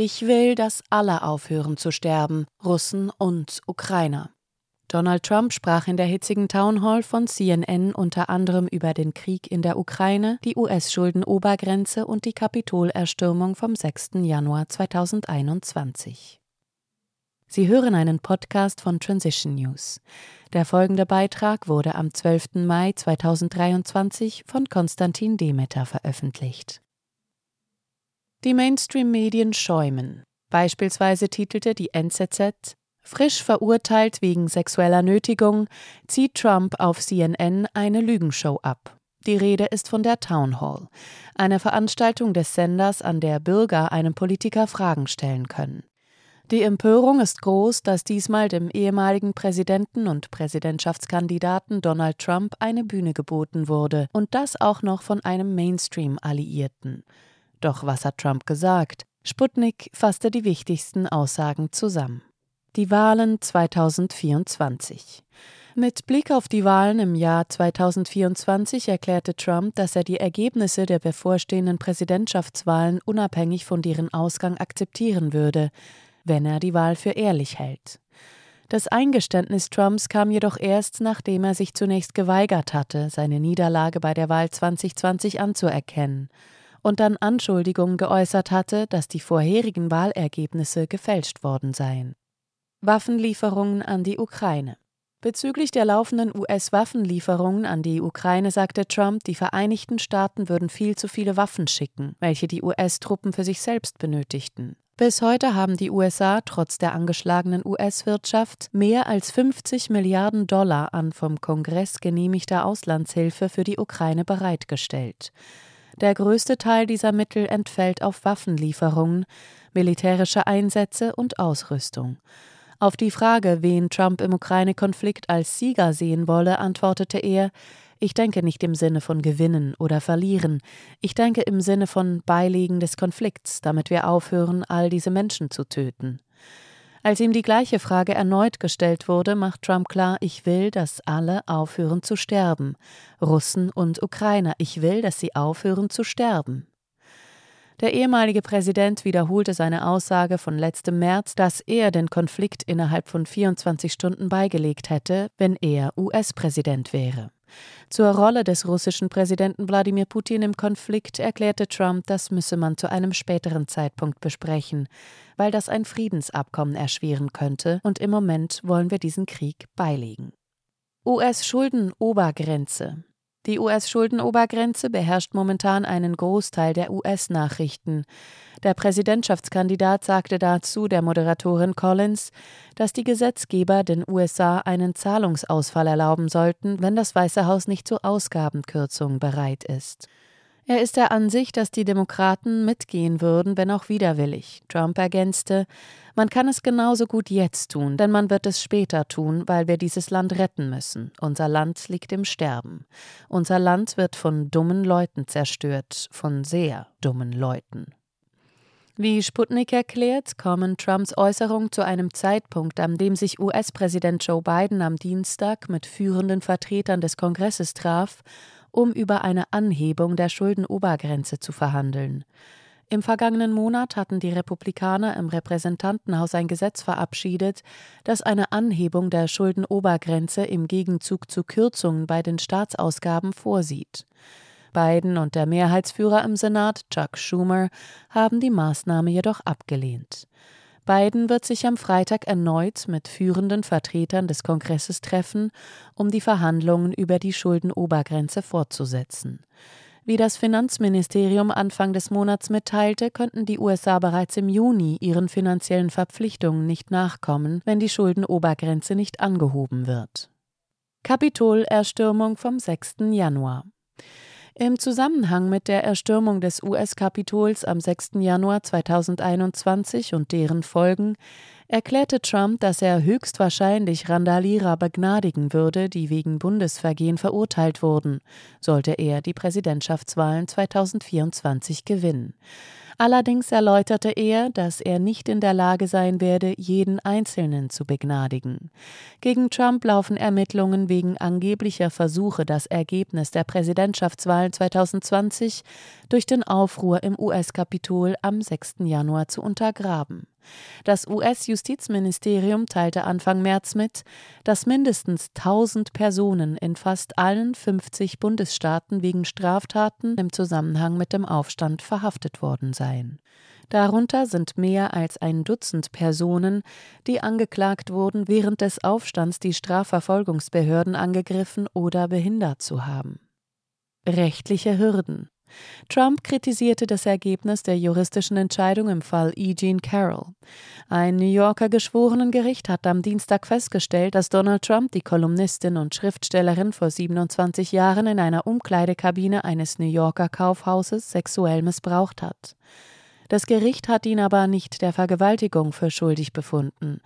Ich will, dass alle aufhören zu sterben, Russen und Ukrainer. Donald Trump sprach in der hitzigen Town Hall von CNN unter anderem über den Krieg in der Ukraine, die US-Schuldenobergrenze und die Kapitolerstürmung vom 6. Januar 2021. Sie hören einen Podcast von Transition News. Der folgende Beitrag wurde am 12. Mai 2023 von Konstantin Demeter veröffentlicht. Die Mainstream-Medien schäumen. Beispielsweise titelte die NZZ Frisch verurteilt wegen sexueller Nötigung zieht Trump auf CNN eine Lügenshow ab. Die Rede ist von der Town Hall, einer Veranstaltung des Senders, an der Bürger einem Politiker Fragen stellen können. Die Empörung ist groß, dass diesmal dem ehemaligen Präsidenten und Präsidentschaftskandidaten Donald Trump eine Bühne geboten wurde, und das auch noch von einem Mainstream-Alliierten. Doch was hat Trump gesagt? Sputnik fasste die wichtigsten Aussagen zusammen. Die Wahlen 2024. Mit Blick auf die Wahlen im Jahr 2024 erklärte Trump, dass er die Ergebnisse der bevorstehenden Präsidentschaftswahlen unabhängig von deren Ausgang akzeptieren würde, wenn er die Wahl für ehrlich hält. Das Eingeständnis Trumps kam jedoch erst, nachdem er sich zunächst geweigert hatte, seine Niederlage bei der Wahl 2020 anzuerkennen und dann Anschuldigungen geäußert hatte, dass die vorherigen Wahlergebnisse gefälscht worden seien. Waffenlieferungen an die Ukraine. Bezüglich der laufenden US-Waffenlieferungen an die Ukraine sagte Trump, die Vereinigten Staaten würden viel zu viele Waffen schicken, welche die US-Truppen für sich selbst benötigten. Bis heute haben die USA trotz der angeschlagenen US-Wirtschaft mehr als 50 Milliarden Dollar an vom Kongress genehmigter Auslandshilfe für die Ukraine bereitgestellt. Der größte Teil dieser Mittel entfällt auf Waffenlieferungen, militärische Einsätze und Ausrüstung. Auf die Frage, wen Trump im Ukraine-Konflikt als Sieger sehen wolle, antwortete er, ich denke nicht im Sinne von gewinnen oder verlieren, ich denke im Sinne von Beilegen des Konflikts, damit wir aufhören, all diese Menschen zu töten. Als ihm die gleiche Frage erneut gestellt wurde, macht Trump klar, ich will, dass alle aufhören zu sterben. Russen und Ukrainer, ich will, dass sie aufhören zu sterben. Der ehemalige Präsident wiederholte seine Aussage von letztem März, dass er den Konflikt innerhalb von 24 Stunden beigelegt hätte, wenn er US-Präsident wäre. Zur Rolle des russischen Präsidenten Wladimir Putin im Konflikt erklärte Trump, das müsse man zu einem späteren Zeitpunkt besprechen, weil das ein Friedensabkommen erschweren könnte, und im Moment wollen wir diesen Krieg beilegen. US-Schuldenobergrenze die US-Schuldenobergrenze beherrscht momentan einen Großteil der US-Nachrichten. Der Präsidentschaftskandidat sagte dazu der Moderatorin Collins, dass die Gesetzgeber den USA einen Zahlungsausfall erlauben sollten, wenn das Weiße Haus nicht zu Ausgabenkürzungen bereit ist. Er ist der Ansicht, dass die Demokraten mitgehen würden, wenn auch widerwillig. Trump ergänzte, man kann es genauso gut jetzt tun, denn man wird es später tun, weil wir dieses Land retten müssen. Unser Land liegt im Sterben. Unser Land wird von dummen Leuten zerstört, von sehr dummen Leuten. Wie Sputnik erklärt, kommen Trumps Äußerungen zu einem Zeitpunkt, an dem sich US-Präsident Joe Biden am Dienstag mit führenden Vertretern des Kongresses traf um über eine Anhebung der Schuldenobergrenze zu verhandeln. Im vergangenen Monat hatten die Republikaner im Repräsentantenhaus ein Gesetz verabschiedet, das eine Anhebung der Schuldenobergrenze im Gegenzug zu Kürzungen bei den Staatsausgaben vorsieht. Biden und der Mehrheitsführer im Senat, Chuck Schumer, haben die Maßnahme jedoch abgelehnt. Biden wird sich am Freitag erneut mit führenden Vertretern des Kongresses treffen, um die Verhandlungen über die Schuldenobergrenze fortzusetzen. Wie das Finanzministerium Anfang des Monats mitteilte, könnten die USA bereits im Juni ihren finanziellen Verpflichtungen nicht nachkommen, wenn die Schuldenobergrenze nicht angehoben wird. Kapitolerstürmung vom 6. Januar. Im Zusammenhang mit der Erstürmung des US-Kapitols am 6. Januar 2021 und deren Folgen erklärte Trump, dass er höchstwahrscheinlich Randalierer begnadigen würde, die wegen Bundesvergehen verurteilt wurden, sollte er die Präsidentschaftswahlen 2024 gewinnen. Allerdings erläuterte er, dass er nicht in der Lage sein werde, jeden Einzelnen zu begnadigen. Gegen Trump laufen Ermittlungen wegen angeblicher Versuche, das Ergebnis der Präsidentschaftswahlen 2020 durch den Aufruhr im US-Kapitol am 6. Januar zu untergraben. Das US-Justizministerium teilte Anfang März mit, dass mindestens 1000 Personen in fast allen 50 Bundesstaaten wegen Straftaten im Zusammenhang mit dem Aufstand verhaftet worden seien. Darunter sind mehr als ein Dutzend Personen, die angeklagt wurden, während des Aufstands die Strafverfolgungsbehörden angegriffen oder behindert zu haben. Rechtliche Hürden Trump kritisierte das Ergebnis der juristischen Entscheidung im Fall E. Jean Carroll. Ein New Yorker Geschworenengericht hat am Dienstag festgestellt, dass Donald Trump die Kolumnistin und Schriftstellerin vor 27 Jahren in einer Umkleidekabine eines New Yorker Kaufhauses sexuell missbraucht hat. Das Gericht hat ihn aber nicht der Vergewaltigung für schuldig befunden.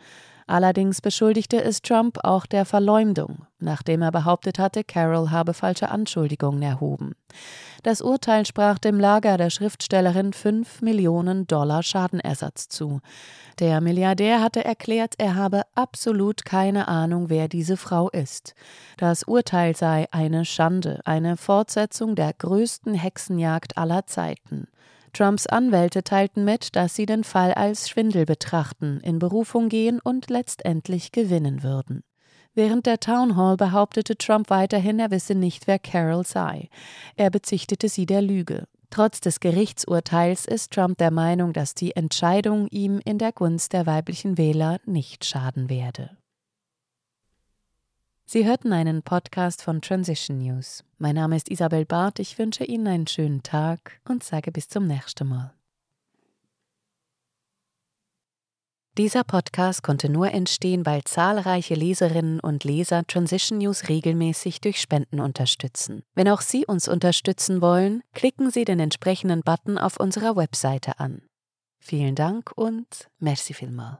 Allerdings beschuldigte es Trump auch der Verleumdung, nachdem er behauptet hatte, Carroll habe falsche Anschuldigungen erhoben. Das Urteil sprach dem Lager der Schriftstellerin 5 Millionen Dollar Schadenersatz zu. Der Milliardär hatte erklärt, er habe absolut keine Ahnung, wer diese Frau ist. Das Urteil sei eine Schande, eine Fortsetzung der größten Hexenjagd aller Zeiten. Trumps Anwälte teilten mit, dass sie den Fall als Schwindel betrachten, in Berufung gehen und letztendlich gewinnen würden. Während der Town Hall behauptete Trump weiterhin, er wisse nicht, wer Carol sei. Er bezichtete sie der Lüge. Trotz des Gerichtsurteils ist Trump der Meinung, dass die Entscheidung ihm in der Gunst der weiblichen Wähler nicht schaden werde. Sie hörten einen Podcast von Transition News. Mein Name ist Isabel Barth. Ich wünsche Ihnen einen schönen Tag und sage bis zum nächsten Mal. Dieser Podcast konnte nur entstehen, weil zahlreiche Leserinnen und Leser Transition News regelmäßig durch Spenden unterstützen. Wenn auch Sie uns unterstützen wollen, klicken Sie den entsprechenden Button auf unserer Webseite an. Vielen Dank und merci vielmal.